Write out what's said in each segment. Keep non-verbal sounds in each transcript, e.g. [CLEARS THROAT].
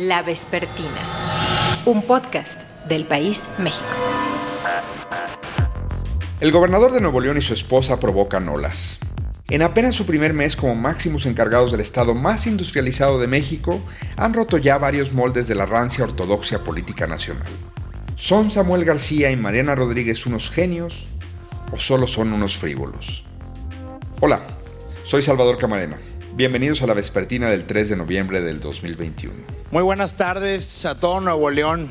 La Vespertina, un podcast del país México. El gobernador de Nuevo León y su esposa provocan olas. En apenas su primer mes como máximos encargados del estado más industrializado de México, han roto ya varios moldes de la rancia ortodoxia política nacional. ¿Son Samuel García y Mariana Rodríguez unos genios o solo son unos frívolos? Hola, soy Salvador Camarena. Bienvenidos a la vespertina del 3 de noviembre del 2021. Muy buenas tardes a todo Nuevo León.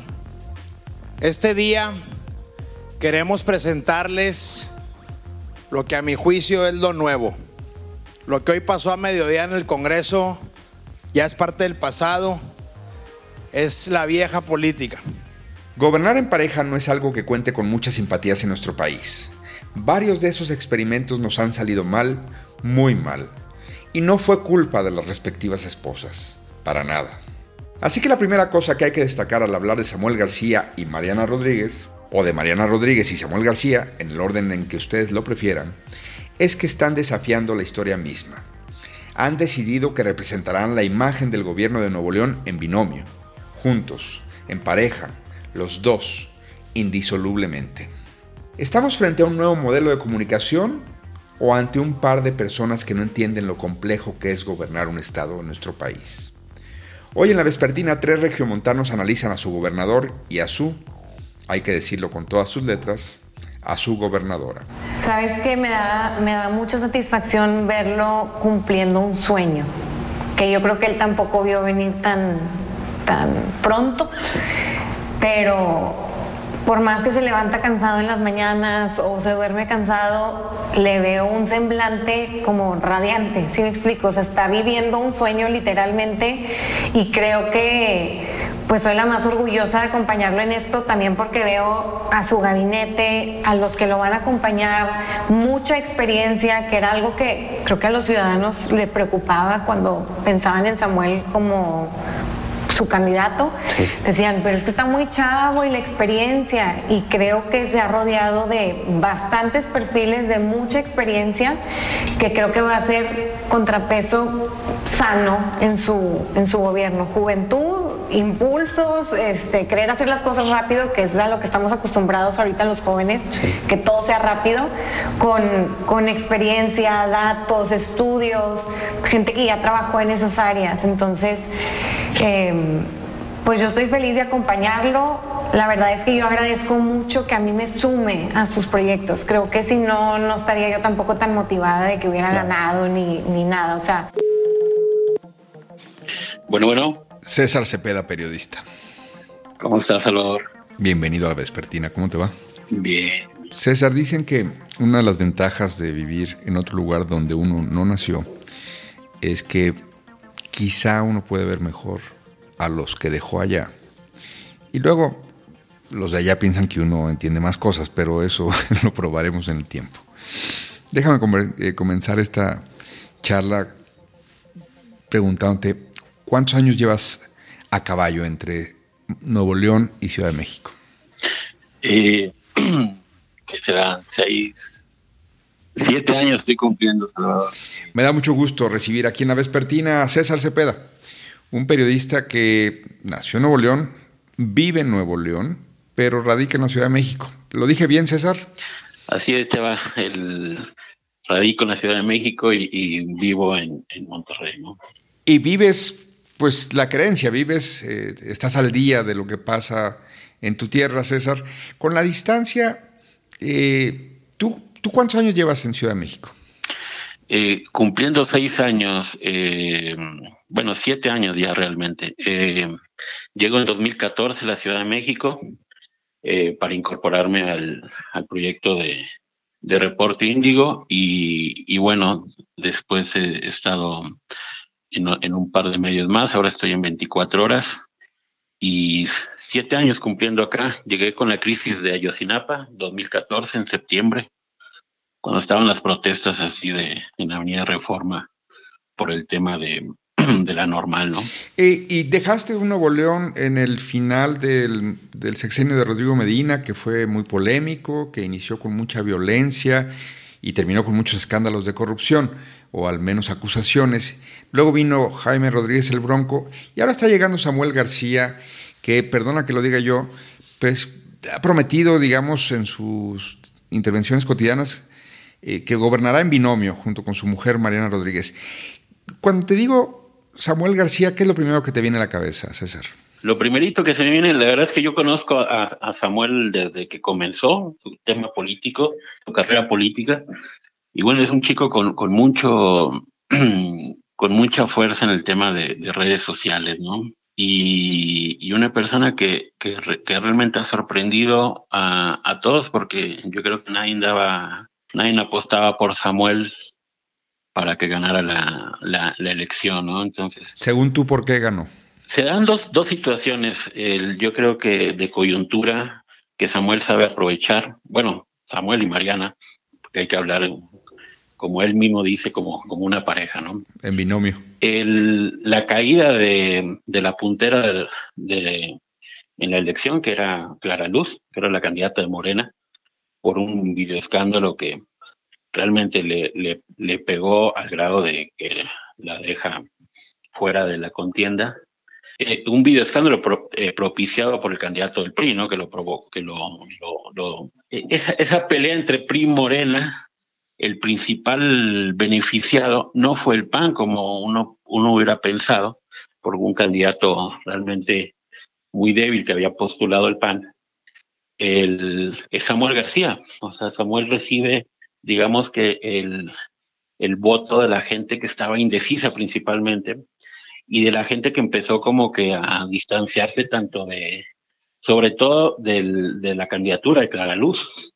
Este día queremos presentarles lo que a mi juicio es lo nuevo. Lo que hoy pasó a mediodía en el Congreso ya es parte del pasado, es la vieja política. Gobernar en pareja no es algo que cuente con muchas simpatías en nuestro país. Varios de esos experimentos nos han salido mal, muy mal. Y no fue culpa de las respectivas esposas, para nada. Así que la primera cosa que hay que destacar al hablar de Samuel García y Mariana Rodríguez, o de Mariana Rodríguez y Samuel García, en el orden en que ustedes lo prefieran, es que están desafiando la historia misma. Han decidido que representarán la imagen del gobierno de Nuevo León en binomio, juntos, en pareja, los dos, indisolublemente. ¿Estamos frente a un nuevo modelo de comunicación o ante un par de personas que no entienden lo complejo que es gobernar un estado en nuestro país? Hoy en la vespertina tres regiomontanos analizan a su gobernador y a su, hay que decirlo con todas sus letras, a su gobernadora. Sabes que me da, me da mucha satisfacción verlo cumpliendo un sueño, que yo creo que él tampoco vio venir tan, tan pronto, pero por más que se levanta cansado en las mañanas o se duerme cansado, le veo un semblante como radiante, ¿sí me explico? O sea, está viviendo un sueño literalmente y creo que pues soy la más orgullosa de acompañarlo en esto también porque veo a su gabinete, a los que lo van a acompañar, mucha experiencia, que era algo que creo que a los ciudadanos le preocupaba cuando pensaban en Samuel como su candidato, decían, pero es que está muy chavo y la experiencia, y creo que se ha rodeado de bastantes perfiles de mucha experiencia, que creo que va a ser contrapeso sano en su, en su gobierno. Juventud, impulsos, este, querer hacer las cosas rápido, que es a lo que estamos acostumbrados ahorita los jóvenes, que todo sea rápido, con, con experiencia, datos, estudios, gente que ya trabajó en esas áreas. Entonces, eh, pues yo estoy feliz de acompañarlo. La verdad es que yo agradezco mucho que a mí me sume a sus proyectos. Creo que si no, no estaría yo tampoco tan motivada de que hubiera ganado ni, ni nada. O sea. Bueno, bueno. César Cepeda, periodista. ¿Cómo estás, Salvador? Bienvenido a la Vespertina. ¿Cómo te va? Bien. César, dicen que una de las ventajas de vivir en otro lugar donde uno no nació es que quizá uno puede ver mejor a los que dejó allá. Y luego los de allá piensan que uno entiende más cosas, pero eso [LAUGHS] lo probaremos en el tiempo. Déjame eh, comenzar esta charla preguntándote, ¿cuántos años llevas a caballo entre Nuevo León y Ciudad de México? Eh, [CLEARS THROAT] que serán seis, siete años estoy cumpliendo, Salvador. Me da mucho gusto recibir aquí en la Vespertina a César Cepeda, un periodista que nació en Nuevo León, vive en Nuevo León, pero radica en la Ciudad de México. ¿Lo dije bien, César? Así es, Chava. El, radico en la Ciudad de México y, vivo en, Monterrey. ¿no? Y vives, pues, la creencia, vives, eh, estás al día de lo que pasa en tu tierra, César. Con la distancia, eh, ¿tú, ¿tú cuántos años llevas en Ciudad de México? Eh, cumpliendo seis años, eh, bueno, siete años ya realmente. Eh, llego en 2014 a la Ciudad de México para incorporarme al, proyecto de, Reporte Índigo y, bueno, después he estado en, un par de medios más, ahora estoy en 24 horas y siete años cumpliendo acá. Llegué con la crisis de Ayotzinapa, 2014, en septiembre cuando estaban las protestas así de en Avenida Reforma por el tema de, [CLEARS THROAT] de la normal, ¿no? y dejaste un Nuevo León en el final del, del, sexenio de Rodrigo Medina, que fue muy polémico, que inició con mucha violencia y terminó con muchos escándalos de corrupción, o al menos acusaciones. Luego vino Jaime Rodríguez el Bronco y ahora está llegando Samuel García, que, perdona que lo diga yo, pues ha prometido, digamos, en sus intervenciones cotidianas, eh, que gobernará en binomio junto con su mujer Mariana Rodríguez. Cuando te digo Samuel García, ¿qué es lo primero que te viene a la cabeza, César? Lo primerito que se me viene, la verdad es que yo conozco a, Samuel desde que comenzó su tema político, su carrera política, y bueno, es un chico con, con mucho, [CLEARS THROAT] con mucha fuerza en el tema de, redes sociales, ¿no? Y, una persona que, que, realmente ha sorprendido a, a, todos, porque yo creo que nadie daba, nadie apostaba por Samuel para que ganara la, la, la elección, ¿no? Entonces. Según tú, ¿por qué ganó? Se dan dos, dos situaciones, el, yo creo que de coyuntura que Samuel sabe aprovechar, bueno, Samuel y Mariana, porque hay que hablar, como él mismo dice, como, como una pareja, ¿no? En binomio. El, la caída de, de la puntera de, en la elección, que era Clara Luz, que era la candidata de Morena, por un videoescándalo que realmente le, le, le pegó al grado de que la deja fuera de la contienda eh, un video escándalo eh, propiciado por el candidato del PRI, ¿no? Que lo provocó, que lo, eh, esa, esa, pelea entre PRI y Morena, el principal beneficiado no fue el PAN, como uno, uno hubiera pensado, por un candidato realmente muy débil que había postulado el PAN, el, Samuel García. O sea, Samuel recibe, digamos que el, el voto de la gente que estaba indecisa principalmente, y de la gente que empezó como que a distanciarse tanto de, sobre todo del, de la candidatura de Clara Luz,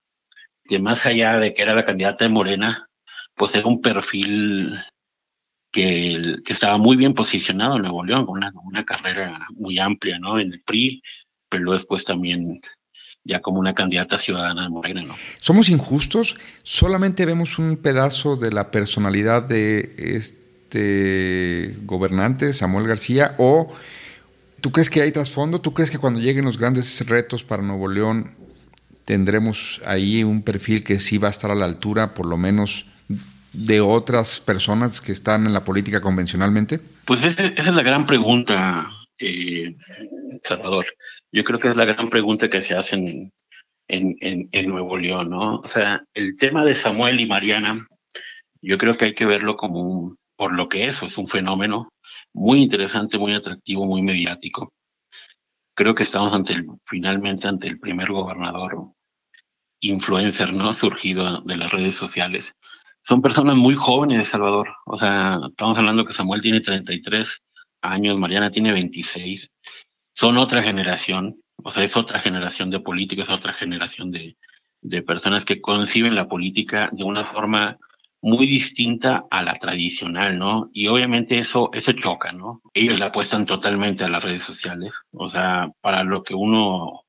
que más allá de que era la candidata de Morena, pues era un perfil que, que estaba muy bien posicionado en Nuevo León, con una, una carrera muy amplia, ¿no? En el PRI, pero después también ya como una candidata ciudadana de Morena, ¿no? ¿Somos injustos? ¿Solamente vemos un pedazo de la personalidad de este gobernante, Samuel García, o tú crees que hay trasfondo, tú crees que cuando lleguen los grandes retos para Nuevo León tendremos ahí un perfil que sí va a estar a la altura, por lo menos de otras personas que están en la política convencionalmente? Pues esa es la gran pregunta, eh, Salvador. Yo creo que es la gran pregunta que se hace en, Nuevo León, ¿no? O sea, el tema de Samuel y Mariana, yo creo que hay que verlo como un, por lo que eso es un fenómeno muy interesante, muy atractivo, muy mediático. Creo que estamos ante el, finalmente ante el primer gobernador influencer, ¿no? Surgido de las redes sociales. Son personas muy jóvenes de Salvador. O sea, estamos hablando que Samuel tiene 33 años, Mariana tiene 26. Son otra generación. O sea, es otra generación de políticos, otra generación de, de personas que conciben la política de una forma muy distinta a la tradicional, ¿no? Y obviamente eso, eso choca, ¿no? Ellos la apuestan totalmente a las redes sociales, o sea, para lo que uno,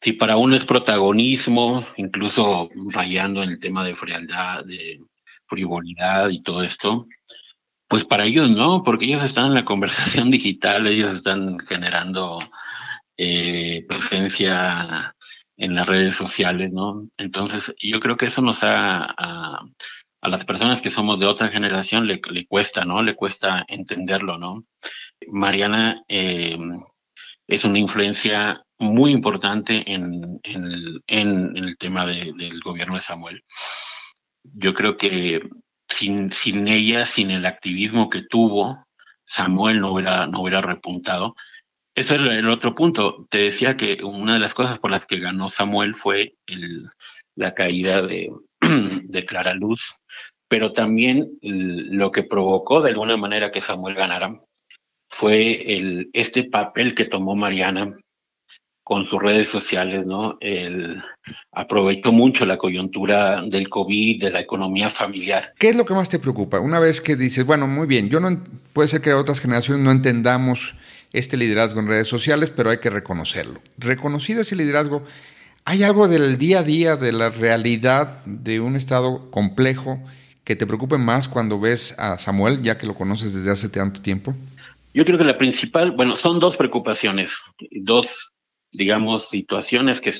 si para uno es protagonismo, incluso rayando en el tema de frialdad, de frivolidad y todo esto, pues para ellos no, porque ellos están en la conversación [LAUGHS] digital, ellos están generando eh, presencia en las redes sociales, ¿no? Entonces, yo creo que eso nos ha, a las personas que somos de otra generación le, le cuesta, ¿no? Le cuesta entenderlo, ¿no? Mariana eh, es una influencia muy importante en, en, el, tema del gobierno de Samuel. Yo creo que sin, sin ella, sin el activismo que tuvo, Samuel no hubiera, no hubiera repuntado. Eso es el otro punto. Te decía que una de las cosas por las que ganó Samuel fue la caída de, [CLEARS THROAT] de Clara Luz, pero también lo que provocó de alguna manera que Samuel ganara fue el, este papel que tomó Mariana con sus redes sociales, ¿no? El, aprovechó mucho la coyuntura del COVID, de la economía familiar. ¿Qué es lo que más te preocupa? Una vez que dices, bueno, muy bien, yo no, puede ser que otras generaciones no entendamos este liderazgo en redes sociales, pero hay que reconocerlo. Reconocido ese liderazgo, ¿Hay algo del día a día, de la realidad de un estado complejo que te preocupe más cuando ves a Samuel, ya que lo conoces desde hace tanto tiempo? Yo creo que la principal, bueno, son dos preocupaciones, dos, digamos, situaciones que,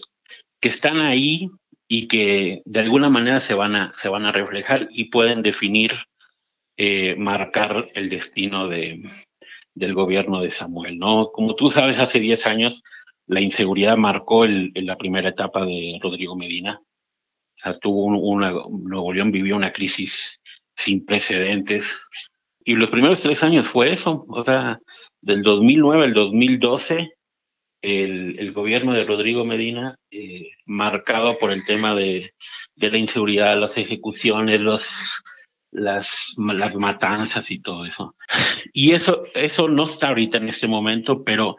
que están ahí y que de alguna manera se van a, se van a reflejar y pueden definir, eh, marcar el destino de, del gobierno de Samuel, ¿no? Como tú sabes, hace 10 años la inseguridad marcó el, la primera etapa de Rodrigo Medina. O sea, tuvo una, Nuevo León vivió una crisis sin precedentes. Y los primeros tres años fue eso. O sea, del 2009 al 2012, el, el gobierno de Rodrigo Medina, eh, marcado por el tema de, de, la inseguridad, las ejecuciones, los, las, las matanzas y todo eso. Y eso, eso no está ahorita en este momento, pero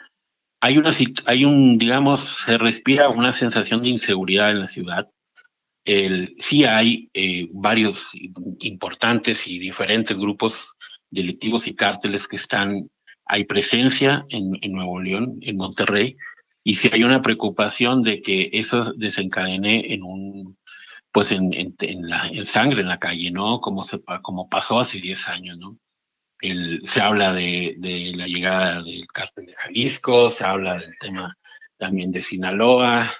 hay una, hay un, digamos, se respira una sensación de inseguridad en la ciudad. El, sí hay eh, varios importantes y diferentes grupos delictivos y cárteles que están, hay presencia en, en Nuevo León, en Monterrey, y sí hay una preocupación de que eso desencadene en un, pues en, en, en la sangre en la calle, ¿no? Como, se, como pasó hace 10 años, ¿no? el, se habla de, de, la llegada del cártel de Jalisco, se habla del tema también de Sinaloa,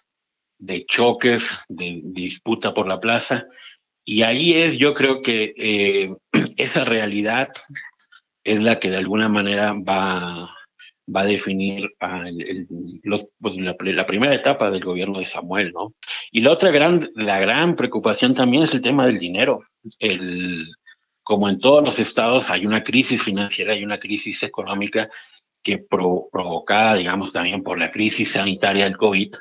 de choques, de, de disputa por la plaza. Y ahí es, yo creo que eh, [CLEARS THROAT] esa realidad es la que de alguna manera va, va a definir pues la, primera etapa del gobierno de Samuel, ¿no? Y la otra gran, la gran preocupación también es el tema del dinero. El, como en todos los estados, hay una crisis financiera, hay una crisis económica que pro, provocada, digamos, también por la crisis sanitaria del COVID.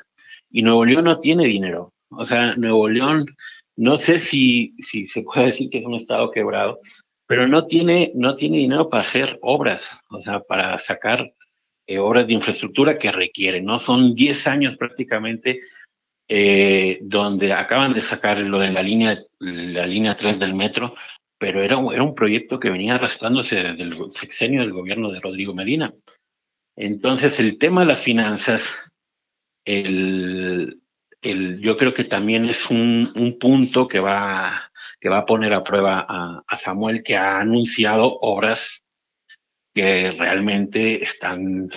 Y Nuevo León no tiene dinero. O sea, Nuevo León, no sé si, si se puede decir que es un estado quebrado, pero no tiene, no tiene dinero para hacer obras, o sea, para sacar eh, obras de infraestructura que requieren, ¿no? Son 10 años prácticamente eh, donde acaban de sacar lo de la línea, la línea 3 del metro, pero era un, era un proyecto que venía arrastrándose desde el sexenio del gobierno de Rodrigo Medina. Entonces, el tema de las finanzas, el, el, yo creo que también es un, un punto que va, que va a poner a prueba a, a, Samuel, que ha anunciado obras que realmente están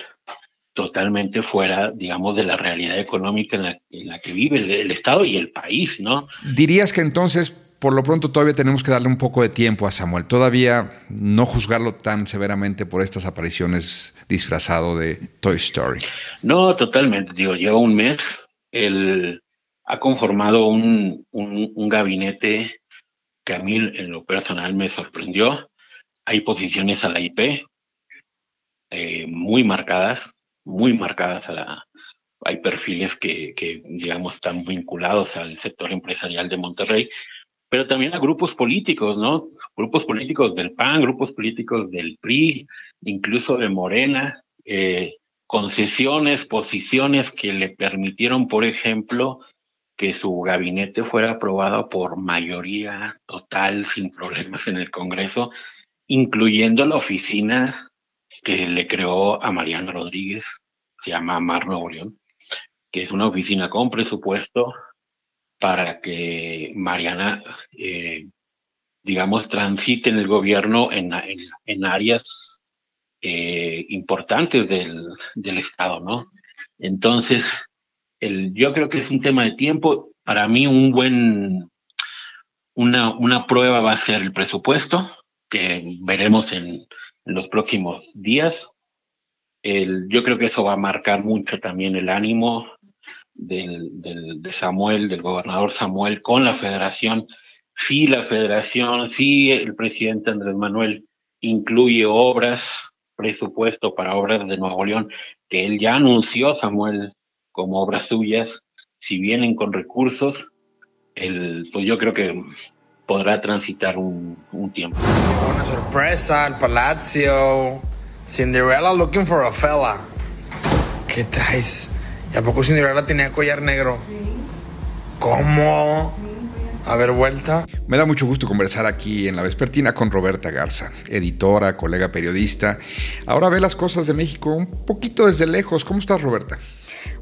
totalmente fuera, digamos, de la realidad económica en la, en la que vive el, el Estado y el país, ¿no? Dirías que entonces por lo pronto todavía tenemos que darle un poco de tiempo a Samuel. Todavía no juzgarlo tan severamente por estas apariciones disfrazado de Toy Story. No, totalmente. Digo, lleva un mes. Él ha conformado un, un, un gabinete que a mí en lo personal me sorprendió. Hay posiciones a la IP eh, muy marcadas, muy marcadas a la... Hay perfiles que, que, digamos, están vinculados al sector empresarial de Monterrey, pero también a grupos políticos, ¿no? Grupos políticos del PAN, grupos políticos del PRI, incluso de Morena, eh, concesiones, posiciones que le permitieron, por ejemplo, que su gabinete fuera aprobado por mayoría total, sin problemas en el Congreso, incluyendo la oficina que le creó a Mariano Rodríguez, se llama Mar Nuevo que es una oficina con presupuesto para que Mariana, eh, digamos, transite en el gobierno en áreas eh, importantes del, del, Estado, ¿no? Entonces, el, yo creo que es un tema de tiempo. Para mí, un buen, una, una prueba va a ser el presupuesto, que veremos en, los próximos días. El, yo creo que eso va a marcar mucho también el ánimo del, del, de Samuel, del gobernador Samuel, con la federación. Sí, la federación, sí, el presidente Andrés Manuel incluye obras, presupuesto para obras de Nuevo León, que él ya anunció, Samuel, como obras suyas. Si vienen con recursos, el, pues yo creo que podrá transitar un, un tiempo. Una sorpresa, el Palacio. Cinderella looking for a fella. ¿Qué traes? ¿Y a poco Cinderella tenía collar negro? ¿Cómo? A ver, vuelta. Me da mucho gusto conversar aquí en La Vespertina con Roberta Garza, editora, colega periodista. Ahora ve las cosas de México un poquito desde lejos. ¿Cómo estás, Roberta?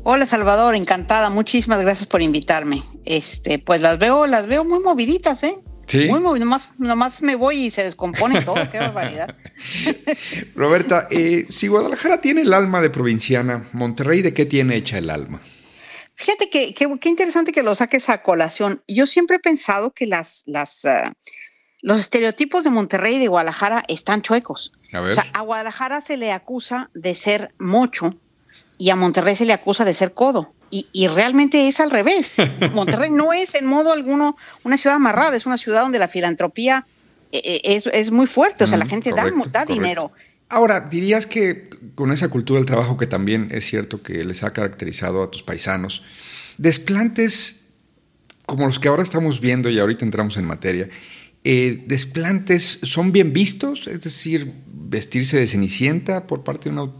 Hola Salvador, encantada. Muchísimas gracias por invitarme. Este, pues las veo, las veo muy moviditas, ¿eh? Sí. Muy movido, nomás, nomás me voy y se descompone todo, qué barbaridad. [LAUGHS] Roberta, eh, si Guadalajara tiene el alma de provinciana, Monterrey, ¿de qué tiene hecha el alma? Fíjate que qué interesante que lo saques a colación. Yo siempre he pensado que las, las, uh, los estereotipos de Monterrey y de Guadalajara están chuecos. A ver. O sea, a Guadalajara se le acusa de ser mocho y a Monterrey se le acusa de ser codo. Y, y, realmente es al revés. [LAUGHS] Monterrey no es en modo alguno una ciudad amarrada, es una ciudad donde la filantropía eh, es, es, muy fuerte, o sea, la gente correcto, da, da correcto. dinero. Ahora, dirías que con esa cultura del trabajo que también es cierto que les ha caracterizado a tus paisanos, desplantes como los que ahora estamos viendo y ahorita entramos en materia, eh, desplantes son bien vistos, es decir, vestirse de cenicienta por parte de una...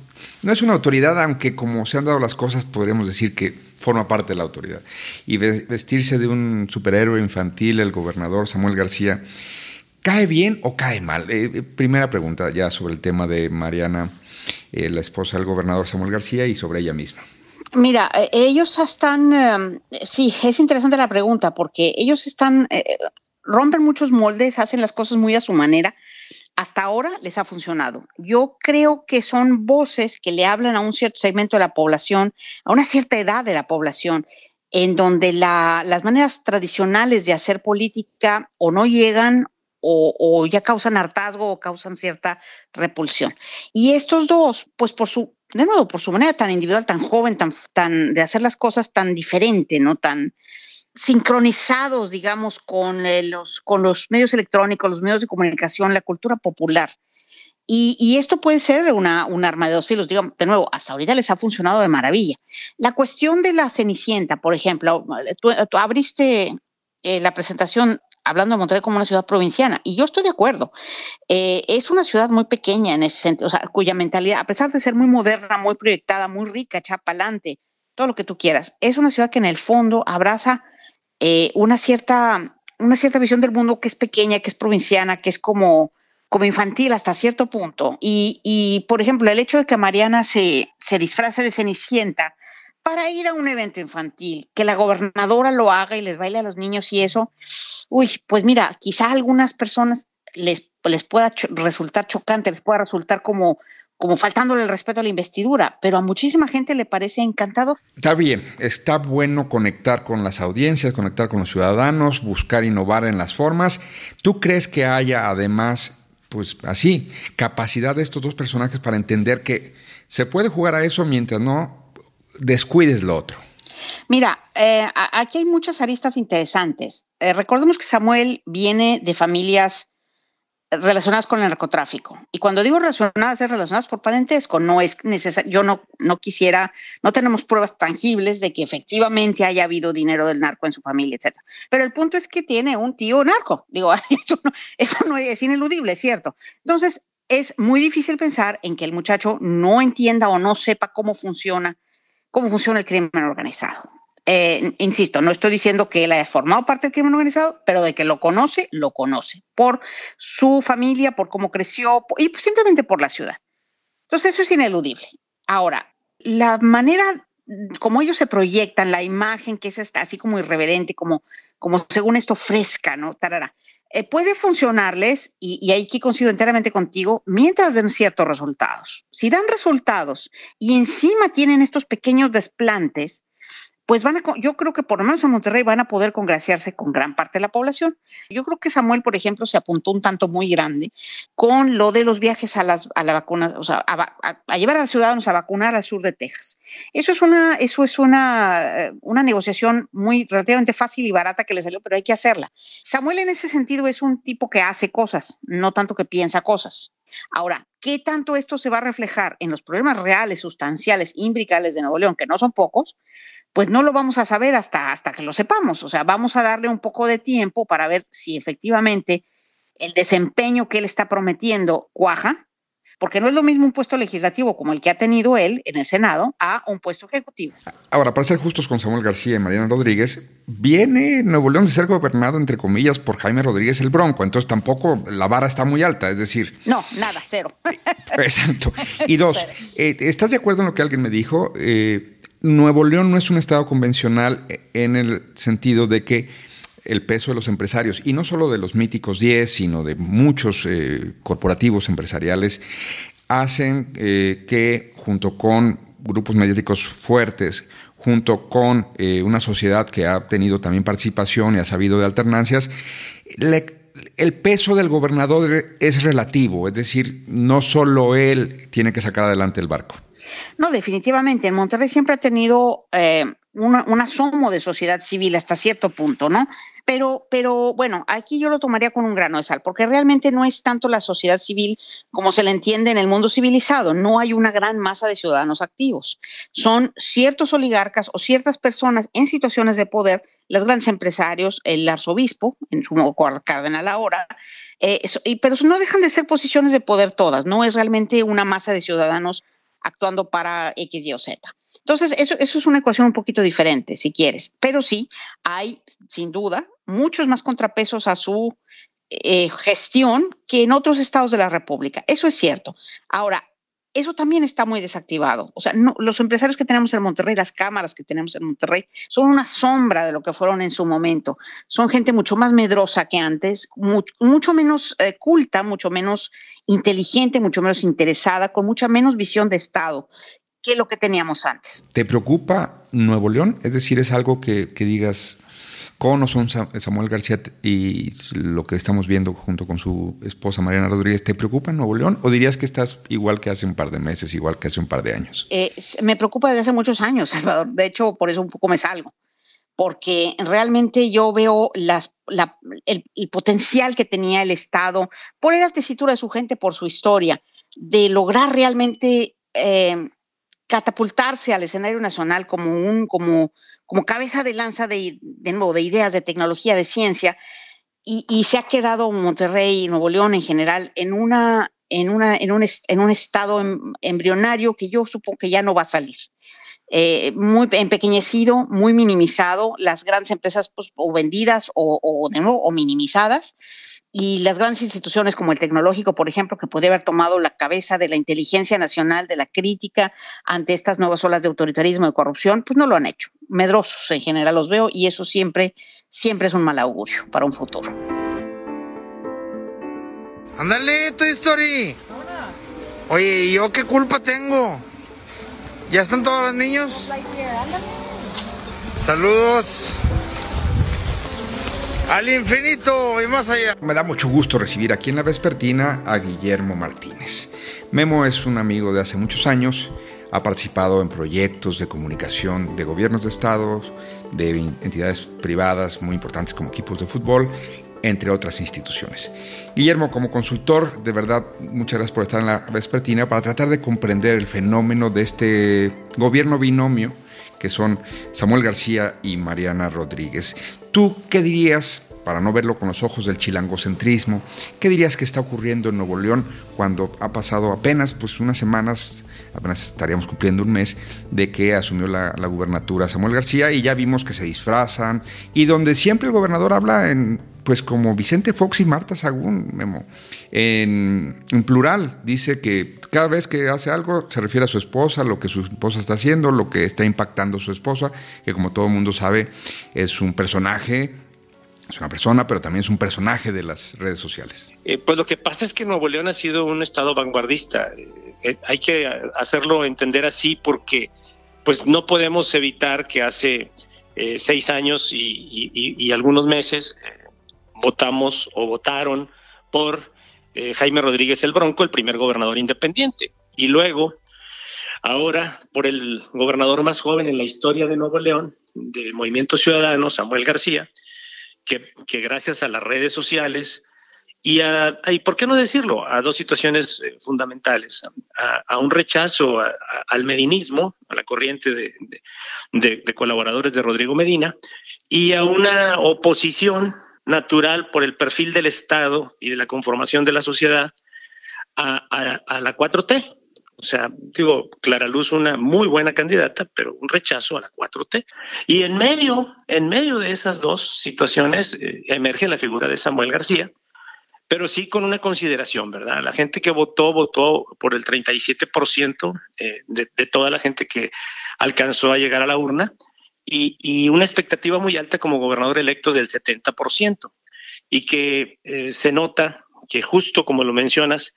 No es una autoridad, aunque como se han dado las cosas, podríamos decir que forma parte de la autoridad. Y vestirse de un superhéroe infantil, el gobernador Samuel García, ¿cae bien o cae mal? Eh, primera pregunta ya sobre el tema de Mariana, eh, la esposa del gobernador Samuel García, y sobre ella misma. Mira, ellos están, eh, sí, es interesante la pregunta, porque ellos están, eh, rompen muchos moldes, hacen las cosas muy a su manera. Hasta ahora les ha funcionado. Yo creo que son voces que le hablan a un cierto segmento de la población, a una cierta edad de la población, en donde la, las maneras tradicionales de hacer política o no llegan o, ya causan hartazgo o causan cierta repulsión. Y estos dos, pues por su, de nuevo, por su manera tan individual, tan joven, tan de hacer las cosas tan diferente, ¿no? Tan sincronizados, digamos, con, eh, los, con los medios electrónicos, los medios de comunicación, la cultura popular. Y, esto puede ser una, un arma de dos filos. Digamos, de nuevo, hasta ahorita les ha funcionado de maravilla. La cuestión de la Cenicienta, por ejemplo, tú abriste eh, la presentación hablando de Monterrey como una ciudad provinciana, y yo estoy de acuerdo. Eh, es una ciudad muy pequeña en ese sentido, o sea, cuya mentalidad, a pesar de ser muy moderna, muy proyectada, muy rica, chapalante, todo lo que tú quieras, es una ciudad que en el fondo abraza eh, una, cierta, una cierta visión del mundo que es pequeña, que es provinciana, que es como, como infantil hasta cierto punto. Y, y, por ejemplo, el hecho de que Mariana se, se disfrace de Cenicienta, para ir a un evento infantil, que la gobernadora lo haga y les baile a los niños y eso, uy, pues mira, quizá a algunas personas les, les pueda resultar chocante, les pueda resultar como, como faltándole el respeto a la investidura, pero a muchísima gente le parece encantador. Está bien, está bueno conectar con las audiencias, conectar con los ciudadanos, buscar innovar en las formas. ¿Tú crees que haya además, pues así, capacidad de estos dos personajes para entender que se puede jugar a eso mientras no descuides lo otro. Mira, eh, aquí hay muchas aristas interesantes. Eh, recordemos que Samuel viene de familias relacionadas con el narcotráfico. Y cuando digo relacionadas, es relacionadas por parentesco. No es necesario, yo no, no quisiera, no tenemos pruebas tangibles de que efectivamente haya habido dinero del narco en su familia, etc. Pero el punto es que tiene un tío narco. Digo, [LAUGHS] eso no, eso no es ineludible, es cierto. Entonces, es muy difícil pensar en que el muchacho no entienda o no sepa cómo funciona cómo funciona el crimen organizado. Eh, insisto, no estoy diciendo que él haya formado parte del crimen organizado, pero de que lo conoce, lo conoce, por su familia, por cómo creció y simplemente por la ciudad. Entonces eso es ineludible. Ahora, la manera como ellos se proyectan, la imagen que es esta, así como irreverente, como, como según esto fresca, ¿no? Tarara. Eh, puede funcionarles, y, y ahí que coincido enteramente contigo, mientras den ciertos resultados. Si dan resultados y encima tienen estos pequeños desplantes, pues van a, yo creo que por lo menos en Monterrey van a poder congraciarse con gran parte de la población. Yo creo que Samuel, por ejemplo, se apuntó un tanto muy grande con lo de los viajes a las a la vacuna, o sea, a, a, llevar a los ciudadanos a vacunar al sur de Texas. Eso es una, eso es una, una negociación muy relativamente fácil y barata que le salió, pero hay que hacerla. Samuel en ese sentido es un tipo que hace cosas, no tanto que piensa cosas. Ahora, ¿qué tanto esto se va a reflejar en los problemas reales, sustanciales, imbricales de Nuevo León, que no son pocos? Pues no lo vamos a saber hasta, hasta que lo sepamos. O sea, vamos a darle un poco de tiempo para ver si efectivamente el desempeño que él está prometiendo cuaja, porque no es lo mismo un puesto legislativo como el que ha tenido él en el Senado a un puesto ejecutivo. Ahora, para ser justos con Samuel García y Mariana Rodríguez, viene Nuevo León de ser gobernado, entre comillas, por Jaime Rodríguez el Bronco, entonces tampoco la vara está muy alta, es decir... No, nada, cero. [LAUGHS] Exacto. Y dos, [LAUGHS] eh, ¿estás de acuerdo en lo que alguien me dijo? Eh, Nuevo León no es un estado convencional en el sentido de que el peso de los empresarios, y no solo de los míticos 10, sino de muchos eh, corporativos empresariales, hacen eh, que junto con grupos mediáticos fuertes, junto con eh, una sociedad que ha tenido también participación y ha sabido de alternancias, el peso del gobernador es relativo, es decir, no solo él tiene que sacar adelante el barco. No, definitivamente. En Monterrey siempre ha tenido eh, un asomo de sociedad civil hasta cierto punto, ¿no? Pero, pero bueno, aquí yo lo tomaría con un grano de sal, porque realmente no es tanto la sociedad civil como se le entiende en el mundo civilizado. No hay una gran masa de ciudadanos activos. Son ciertos oligarcas o ciertas personas en situaciones de poder, los grandes empresarios, el arzobispo, en su cardenal ahora, eh, pero no dejan de ser posiciones de poder todas, no es realmente una masa de ciudadanos actuando para X, Y o Z. Entonces, eso, es una ecuación un poquito diferente, si quieres, pero sí hay, sin duda, muchos más contrapesos a su eh, gestión que en otros estados de la República. Eso es cierto. Ahora, eso también está muy desactivado. O sea, los empresarios que tenemos en Monterrey, las cámaras que tenemos en Monterrey, son una sombra de lo que fueron en su momento. Son gente mucho más medrosa que antes, mucho, menos eh, culta, mucho menos inteligente, mucho menos interesada, con mucha menos visión de Estado que lo que teníamos antes. ¿Te preocupa Nuevo León? Es decir, es algo que, que digas, ¿Cómo son Samuel García y lo que estamos viendo junto con su esposa Mariana Rodríguez, ¿te preocupa Nuevo León o dirías que estás igual que hace un par de meses, igual que hace un par de años? Eh, me preocupa desde hace muchos años, [LAUGHS] Salvador. De hecho, por eso un poco me salgo, porque realmente yo veo las, el, potencial que tenía el Estado por la tesitura de su gente, por su historia, de lograr realmente eh, catapultarse al escenario nacional como un, como como cabeza de lanza de, de nuevo, de ideas, de tecnología, de ciencia, y, se ha quedado Monterrey y Nuevo León en general en, una, en, una, en, un, en un estado em, embrionario que yo supongo que ya no va a salir. Eh, muy empequeñecido, muy minimizado, las grandes empresas pues, o vendidas o, o, de nuevo, o minimizadas, y las grandes instituciones como el tecnológico, por ejemplo, que puede haber tomado la cabeza de la inteligencia nacional, de la crítica ante estas nuevas olas de autoritarismo y corrupción, pues no lo han hecho. Medrosos en general los veo y eso siempre, siempre es un mal augurio para un futuro. Ándale, Toy Story. Oye, ¿y yo qué culpa tengo? ¿Ya están todos los niños? Saludos. Al infinito y más allá. Me da mucho gusto recibir aquí en la vespertina a Guillermo Martínez. Memo es un amigo de hace muchos años, ha participado en proyectos de comunicación de gobiernos de estados, de entidades privadas muy importantes como equipos de fútbol entre otras instituciones. Guillermo, como consultor, de verdad, muchas gracias por estar en la vespertina para tratar de comprender el fenómeno de este gobierno binomio que son Samuel García y Mariana Rodríguez. ¿Tú qué dirías, para no verlo con los ojos del chilangocentrismo, qué dirías que está ocurriendo en Nuevo León cuando ha pasado apenas pues, unas semanas apenas estaríamos cumpliendo un mes de que asumió la, gubernatura Samuel García y ya vimos que se disfrazan y donde siempre el gobernador habla en pues como Vicente Fox y Marta Sagún, en, plural, dice que cada vez que hace algo se refiere a su esposa, lo que su esposa está haciendo, lo que está impactando a su esposa, que como todo mundo sabe es un personaje es una persona, pero también es un personaje de las redes sociales. Eh, pues lo que pasa es que Nuevo León ha sido un estado vanguardista. Eh, hay que hacerlo entender así porque pues no podemos evitar que hace eh, seis años y, algunos meses votamos o votaron por Jaime Rodríguez el Bronco, el primer gobernador independiente. Y luego, ahora, por el gobernador más joven en la historia de Nuevo León, del Movimiento Ciudadano, Samuel García, que, gracias a las redes sociales y, a, por qué no decirlo, a dos situaciones eh, fundamentales, a, un rechazo al medinismo, a la corriente de, de, colaboradores de Rodrigo Medina, y a una oposición natural por el perfil del Estado y de la conformación de la sociedad a, a la 4T. O sea, digo, Clara Luz una muy buena candidata, pero un rechazo a la 4T. Y en medio, en medio de esas dos situaciones eh, emerge la figura de Samuel García, pero sí con una consideración, ¿verdad? La gente que votó, votó por el 37% eh, de, toda la gente que alcanzó a llegar a la urna y, y una expectativa muy alta como gobernador electo del 70%. Y que eh, se nota que justo como lo mencionas,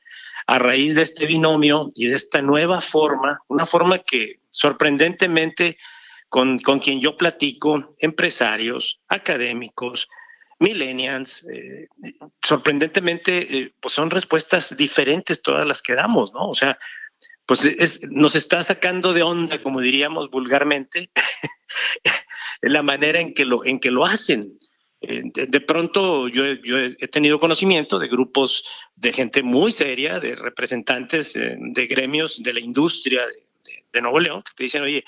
a raíz de este binomio y de esta nueva forma, una forma que sorprendentemente con, con quien yo platico, empresarios, académicos, millennials, eh, sorprendentemente, eh, pues son respuestas diferentes todas las que damos, ¿no? O sea, pues nos está sacando de onda, como diríamos vulgarmente, [LAUGHS] la manera en que lo, en que lo hacen. Eh, de, pronto yo, he tenido conocimiento de grupos de gente muy seria, de representantes de gremios de la industria de, de Nuevo León, que te dicen, oye,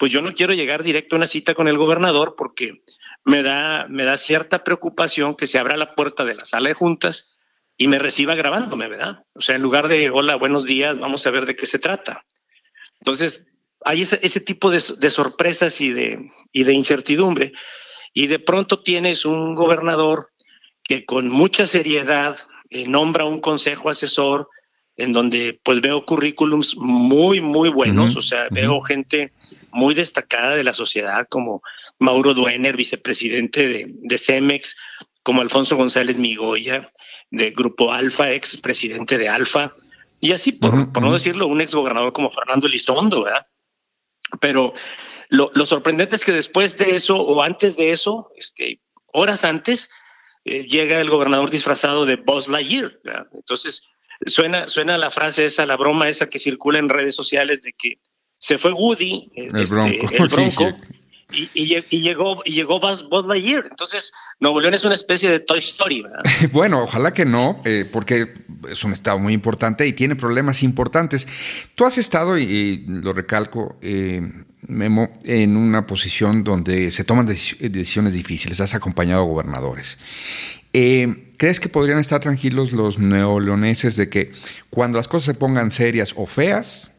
pues yo no quiero llegar directo a una cita con el gobernador porque me da, me da cierta preocupación que se abra la puerta de la sala de juntas y me reciba grabándome, ¿verdad? O sea, en lugar de hola, buenos días, vamos a ver de qué se trata. Entonces, hay ese, tipo de, sorpresas y de incertidumbre. Y de pronto tienes un gobernador que con mucha seriedad eh, nombra un consejo asesor en donde pues veo currículums muy, muy buenos, o sea, veo gente muy destacada de la sociedad como Mauro Duener, vicepresidente de, de Cemex, como Alfonso González Migoya, de Grupo Alfa, ex presidente de Alfa, y así, por, no decirlo, un ex gobernador como Fernando Elizondo, ¿verdad? Pero lo, sorprendente es que después de eso, o antes de eso, este, horas antes, eh, llega el gobernador disfrazado de Buzz Lightyear, ¿verdad? Entonces, suena, suena la frase esa, la broma esa que circula en redes sociales de que se fue Woody, el este, bronco, [LAUGHS] y, llegó y llegó Buzz, Lightyear. Entonces, Nuevo León es una especie de Toy Story, ¿verdad? [LAUGHS] bueno, ojalá que no, eh, porque es un estado muy importante y tiene problemas importantes. Tú has estado, y, lo recalco, eh, Memo, en una posición donde se toman decisiones difíciles. Has acompañado a gobernadores. Eh, ¿Crees que podrían estar tranquilos los neoleoneses de que cuando las cosas se pongan serias o feas,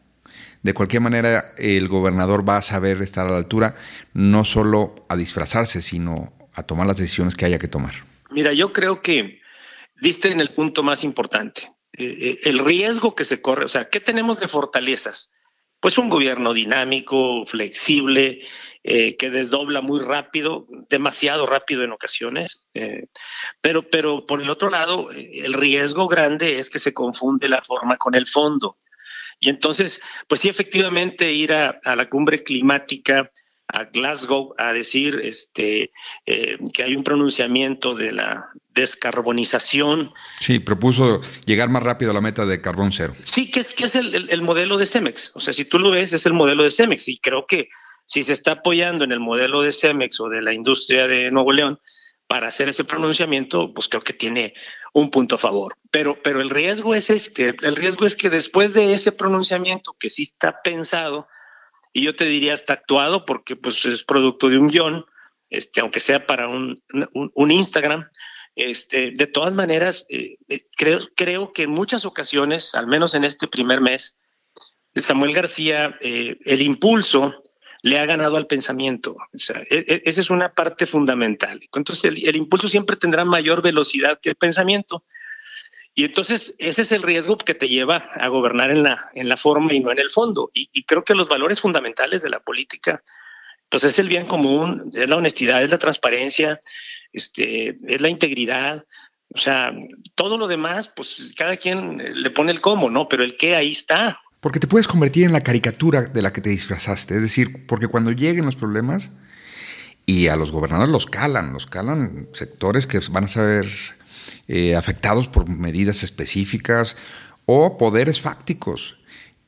de cualquier manera el gobernador va a saber estar a la altura, no solo a disfrazarse, sino a tomar las decisiones que haya que tomar? Mira, yo creo que diste en el punto más importante, eh, eh, el riesgo que se corre, o sea, ¿qué tenemos de fortalezas? pues un gobierno dinámico, flexible, eh, que desdobla muy rápido, demasiado rápido en ocasiones. Pero, pero por el otro lado, el riesgo grande es que se confunde la forma con el fondo. Y entonces, pues sí, efectivamente ir a la cumbre climática a Glasgow a decir este, eh, que hay un pronunciamiento de la descarbonización. Sí, propuso llegar más rápido a la meta de carbón cero. Sí, que es, que es el, el, modelo de Cemex. O sea, si tú lo ves, es el modelo de Cemex. Y creo que si se está apoyando en el modelo de Cemex o de la industria de Nuevo León para hacer ese pronunciamiento, pues creo que tiene un punto a favor. Pero, pero el riesgo es este, el riesgo es que después de ese pronunciamiento que sí está pensado, y yo te diría está actuado porque pues es producto de un guion, este, aunque sea para un, un, Instagram. Este, de todas maneras, eh, creo, creo que en muchas ocasiones, al menos en este primer mes, Samuel García, eh, el impulso le ha ganado al pensamiento. E, e, esa es una parte fundamental. Entonces, el, impulso siempre tendrá mayor velocidad que el pensamiento. Y entonces ese es el riesgo que te lleva a gobernar en la, en la forma y no en el fondo. Y, creo que los valores fundamentales de la política, pues es el bien común, es la honestidad, es la transparencia, este, es la integridad. O sea, todo lo demás, pues cada quien le pone el cómo, ¿no? Pero el qué ahí está. Porque te puedes convertir en la caricatura de la que te disfrazaste. Es decir, porque cuando lleguen los problemas y a los gobernadores los calan, los calan sectores que van a saber eh, afectados por medidas específicas o poderes fácticos.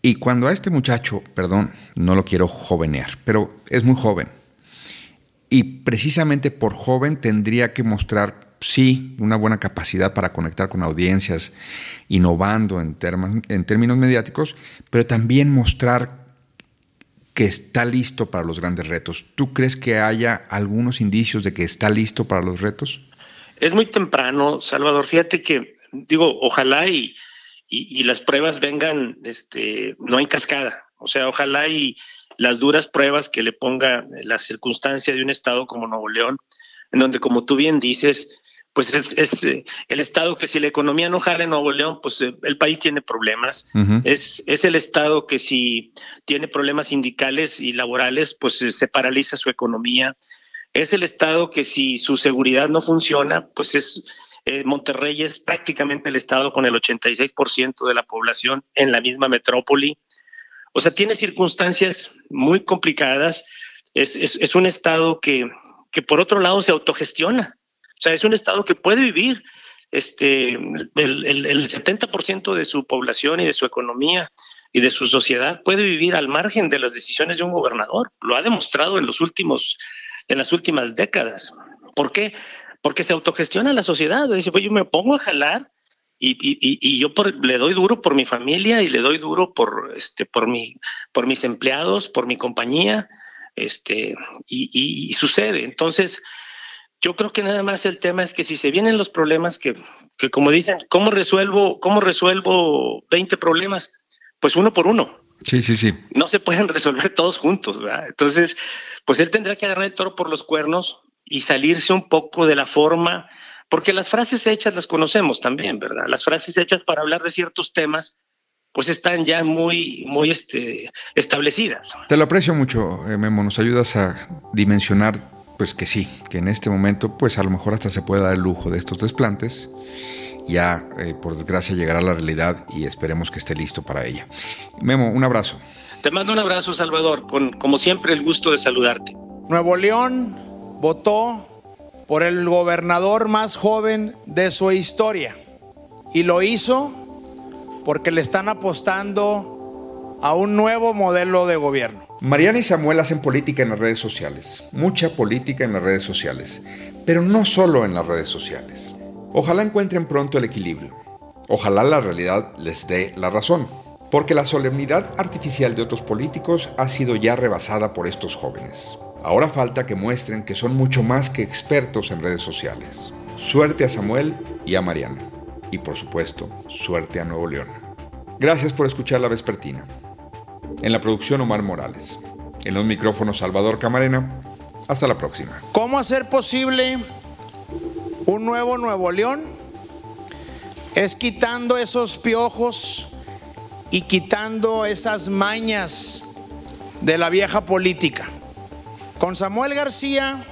Y cuando a este muchacho, perdón, no lo quiero jovenear, pero es muy joven. Y precisamente por joven tendría que mostrar, sí, una buena capacidad para conectar con audiencias, innovando en, términos mediáticos, pero también mostrar que está listo para los grandes retos. ¿Tú crees que haya algunos indicios de que está listo para los retos? Es muy temprano, Salvador. Fíjate que, digo, ojalá y, y, las pruebas vengan, este, no en cascada. O sea, ojalá y las duras pruebas que le ponga la circunstancia de un estado como Nuevo León, en donde, como tú bien dices, pues es, eh, el estado que si la economía no jala en Nuevo León, pues eh, el país tiene problemas. es, es el estado que si tiene problemas sindicales y laborales, pues eh, se paraliza su economía es el Estado que si su seguridad no funciona, pues es, Monterrey es prácticamente el estado con el 86% de la población en la misma metrópoli. O sea, tiene circunstancias muy complicadas. Es, es, un estado que, que, por otro lado, se autogestiona. O sea, es un estado que puede vivir este, el, el, el 70% de su población y de su economía y de su sociedad puede vivir al margen de las decisiones de un gobernador. Lo ha demostrado en los últimos, en las últimas décadas. ¿Por qué? Porque se autogestiona la sociedad. Dice, pues yo me pongo a jalar y, y, y yo le doy duro por mi familia y le doy duro por, este, por, mi, por mis empleados, por mi compañía, este, y, sucede. Entonces, yo creo que nada más el tema es que si se vienen los problemas que, que como dicen, ¿cómo resuelvo, cómo resuelvo 20 problemas? pues uno por uno. Sí, sí, sí. No se pueden resolver [LAUGHS] todos juntos, ¿verdad? Entonces, pues él tendrá que agarrar el toro por los cuernos y salirse un poco de la forma, porque las frases hechas las conocemos también, ¿verdad? Las frases hechas para hablar de ciertos temas, pues están ya muy, muy este, establecidas. Te lo aprecio mucho, eh, Memo. Nos ayudas a dimensionar, pues que sí, que en este momento, pues a lo mejor hasta se puede dar el lujo de estos desplantes ya eh, por desgracia llegará a la realidad y esperemos que esté listo para ella. Memo, un abrazo. Te mando un abrazo, Salvador, con como siempre el gusto de saludarte. Nuevo León votó por el gobernador más joven de su historia y lo hizo porque le están apostando a un nuevo modelo de gobierno. Mariana y Samuel hacen política en las redes sociales, mucha política en las redes sociales, pero no solo en las redes sociales. Ojalá encuentren pronto el equilibrio. Ojalá la realidad les dé la razón. Porque la solemnidad artificial de otros políticos ha sido ya rebasada por estos jóvenes. Ahora falta que muestren que son mucho más que expertos en redes sociales. Suerte a Samuel y a Mariana. Y por supuesto, suerte a Nuevo León. Gracias por escuchar La Vespertina. En la producción Omar Morales. En los micrófonos Salvador Camarena. Hasta la próxima. ¿Cómo hacer posible un nuevo Nuevo León es quitando esos piojos y quitando esas mañas de la vieja política. Con Samuel García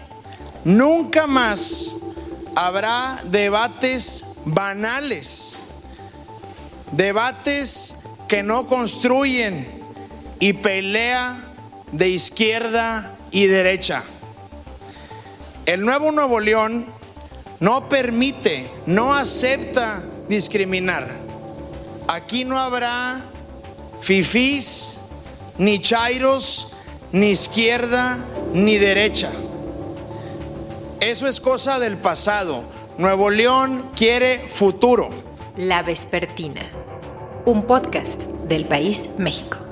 nunca más habrá debates banales, debates que no construyen y pelea de izquierda y derecha. El nuevo Nuevo León no permite, no acepta discriminar. Aquí no habrá fifís, ni chairos, ni izquierda, ni derecha. Eso es cosa del pasado. Nuevo León quiere futuro. La Vespertina, un podcast del País México.